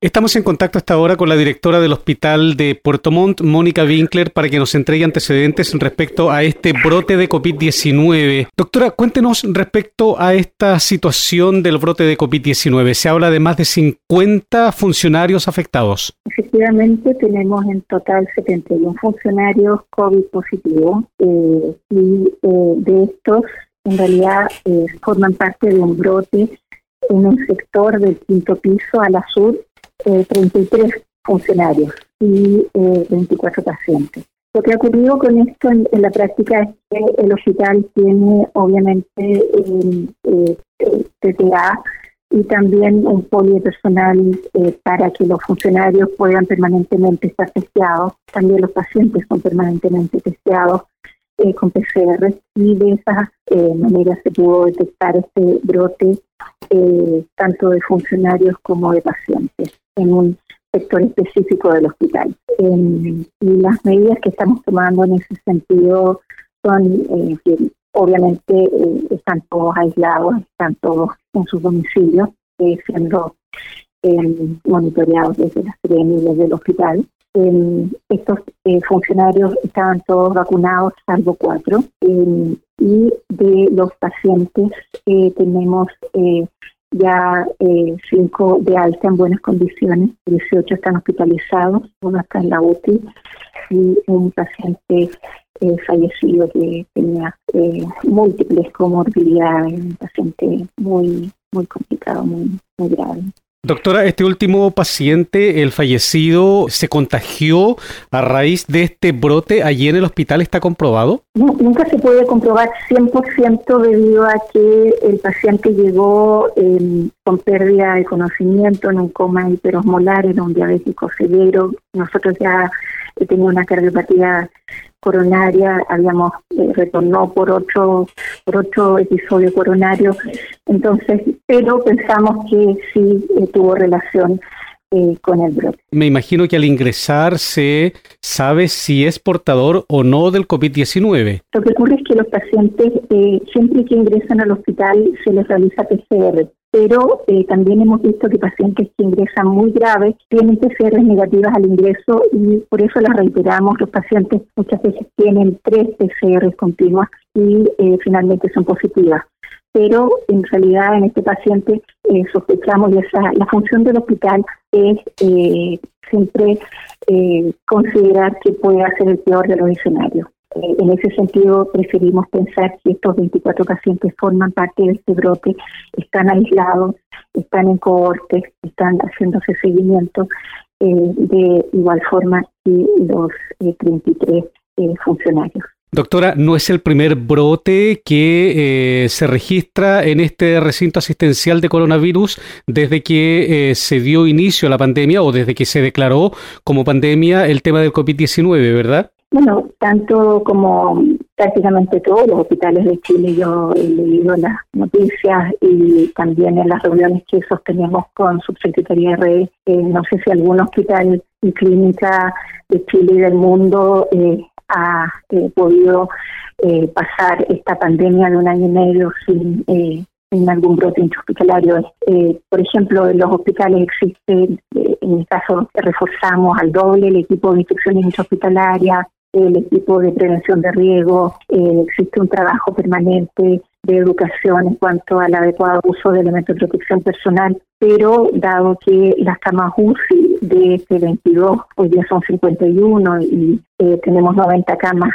Estamos en contacto hasta ahora con la directora del Hospital de Puerto Montt, Mónica Winkler, para que nos entregue antecedentes respecto a este brote de COVID-19. Doctora, cuéntenos respecto a esta situación del brote de COVID-19. Se habla de más de 50 funcionarios afectados. Efectivamente, tenemos en total 71 funcionarios COVID positivos eh, y eh, de estos, en realidad, eh, forman parte de un brote en un sector del quinto piso a la sur 33 funcionarios y 24 pacientes. Lo que ha ocurrido con esto en, la práctica es que el hospital tiene obviamente eh, TTA y también un polipersonal eh, para que los funcionarios puedan permanentemente estar testeados. También los pacientes son permanentemente testeados eh, con PCR y de esa eh, manera se pudo detectar este brote eh, tanto de funcionarios como de pacientes en un sector específico del hospital. y las medidas que estamos tomando en ese sentido son que obviamente están todos aislados, están todos en sus domicilios, siendo monitoreados desde las y desde el hospital estos eh, funcionarios estaban todos vacunados, salvo cuatro, y de los pacientes eh, tenemos eh, ya cinco de alta en buenas condiciones, 18 están hospitalizados, uno está en la UTI y un paciente fallecido que tenía múltiples comorbilidades, un paciente muy muy complicado, muy grave. Doctora, este último paciente, el fallecido, ¿se contagió a raíz de este brote allí en el hospital? ¿Está comprobado? nunca se puede comprobar 100% debido a que el paciente llegó em, con pérdida de conocimiento, en un coma hiperosmolar, en un diabético severo. Nosotros ya teníamos una cardiopatía coronaria, habíamos eh, retornó por otro por otro episodio coronario, entonces, pero pensamos que sí eh, tuvo relación eh, con el brote. Me imagino que al ingresar se sabe si es portador o no del COVID-19. Lo que ocurre es que los pacientes, siempre que ingresan al hospital, se les realiza PCR pero eh, también hemos visto que pacientes que ingresan muy graves tienen PCR negativas al ingreso y por eso las reiteramos. Los pacientes muchas veces tienen tres PCR continuas y eh, finalmente son positivas. Pero en realidad en este paciente eh, sospechamos y esa, la función del hospital es siempre considerar que puede ser el peor de los escenarios. Eh, en ese sentido, preferimos pensar que estos 24 pacientes forman parte de este brote, están aislados, están en cohortes, están haciéndose seguimiento eh, de igual forma que los 33 eh, funcionarios. Doctora, no es el primer brote que se registra en este recinto asistencial de coronavirus desde que se dio inicio a la pandemia o desde que se declaró como pandemia el tema del COVID-19, ¿verdad? Bueno, tanto como prácticamente todos los hospitales de Chile, yo he leído las noticias y también en las reuniones que sostenemos con Subsecretaría Red, eh, no sé si algún hospital y clínica de Chile y del mundo eh, ha eh, podido pasar esta pandemia de un año y medio sin en algún brote intrahospitalario. por ejemplo, en los hospitales existe, en el caso reforzamos al doble el equipo de instrucciones intrahospitalarias, el equipo de prevención de riesgo, eh, existe un trabajo permanente de educación en cuanto al adecuado uso de elementos de protección personal, pero dado que las camas UCI de este 22 hoy día son 51 y eh, tenemos 90 camas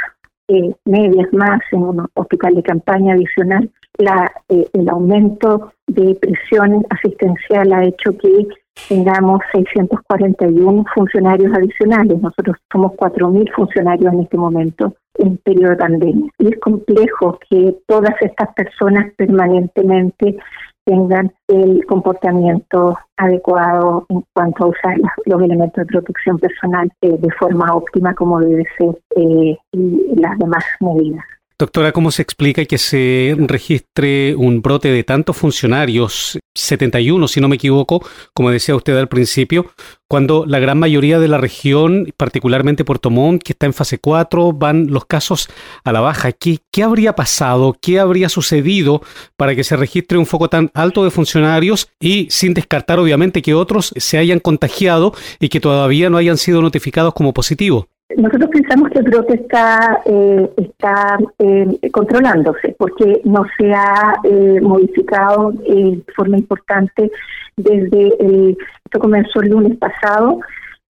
eh, medias más en un hospital de campaña adicional, la, el aumento de presión asistencial ha hecho que tengamos 641 funcionarios adicionales. Nosotros somos 4.000 funcionarios en este momento en periodo de pandemia. Y es complejo que todas estas personas permanentemente tengan el comportamiento adecuado en cuanto a usar los elementos de protección personal eh, de forma óptima como debe ser eh, y las demás medidas. Doctora, ¿cómo se explica que se registre un brote de tantos funcionarios, 71 si no me equivoco, como decía usted al principio, cuando la gran mayoría de la región, particularmente Puerto Montt, que está en fase 4, van los casos a la baja? ¿Qué, ¿Qué habría pasado? ¿Qué habría sucedido para que se registre un foco tan alto de funcionarios y sin descartar obviamente que otros se hayan contagiado y que todavía no hayan sido notificados como positivos? Nosotros pensamos que el brote está, eh, está eh, controlándose porque no se ha eh, modificado de forma importante desde el, esto comenzó el lunes pasado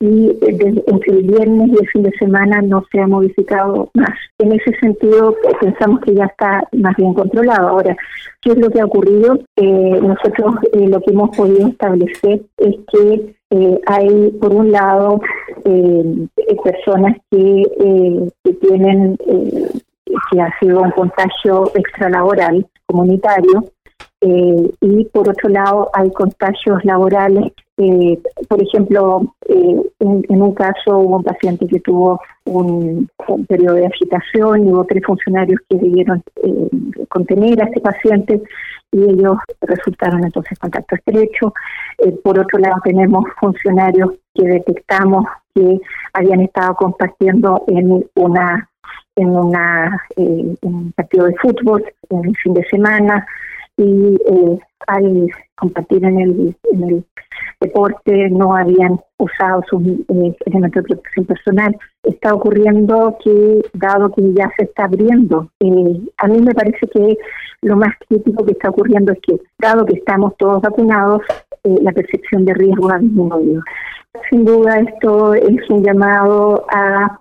y entre el viernes y el fin de semana no se ha modificado más. En ese sentido pensamos que ya está más bien controlado. Ahora, ¿qué es lo que ha ocurrido? nosotros lo que hemos podido establecer es que eh, hay, por un lado, eh, personas que, eh, que tienen, que ha sido un contagio extralaboral comunitario, y por otro lado hay contagios laborales. por ejemplo, en, un caso hubo un paciente que tuvo un, periodo de agitación y hubo tres funcionarios que debieron contener a este paciente y ellos resultaron entonces contacto estrecho. Eh, por otro lado, tenemos funcionarios que detectamos que habían estado compartiendo en una en una eh, un partido de fútbol en el fin de semana y eh, al compartir en el, en el deporte no habían usado sus eh, elementos de protección personal. Está ocurriendo que, dado que ya se está abriendo, eh, a mí me parece que lo más crítico que está ocurriendo es que, dado que estamos todos vacunados, eh, la percepción de riesgo ha disminuido. Sin duda, esto es un llamado a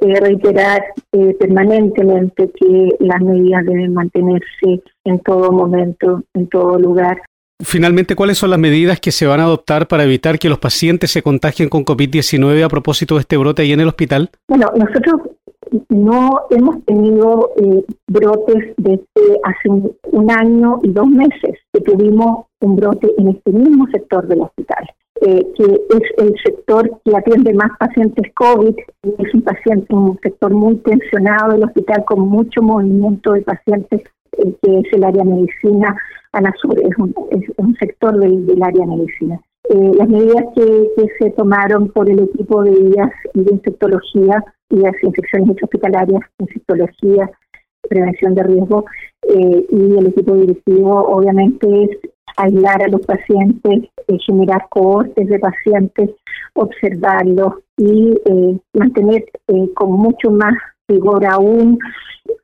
reiterar permanentemente que las medidas deben mantenerse en todo momento, en todo lugar, Finalmente, ¿cuáles son las medidas que se van a adoptar para evitar que los pacientes se contagien con COVID-19 a propósito de este brote ahí en el hospital? Bueno, nosotros no hemos tenido eh, brotes desde hace un, año y dos meses que tuvimos un brote en este mismo sector del hospital, eh, que es el sector que atiende más pacientes COVID, es un paciente, un sector muy tensionado del hospital con mucho movimiento de pacientes, eh, que es el área medicina sur es un, es un sector del, área de medicina. Eh, las medidas que, se tomaron por el equipo de vías y de infectología y las infecciones hospitalarias, infectología, prevención de riesgo eh, y el equipo directivo obviamente es aislar a los pacientes, eh, generar cohortes de pacientes, observarlos y mantener con mucho más rigor aún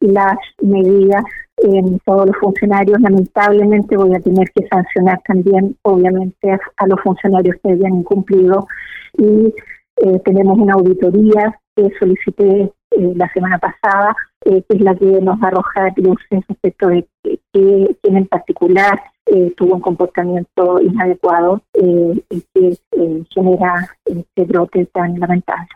las medidas en todos los funcionarios. Lamentablemente voy a tener que sancionar también, obviamente, a, los funcionarios que hayan incumplido. Y eh, tenemos una auditoría que solicité eh, la semana pasada, eh, que es la que nos arroja luces respecto de que, quien en particular tuvo un comportamiento inadecuado y que genera este brote tan lamentable.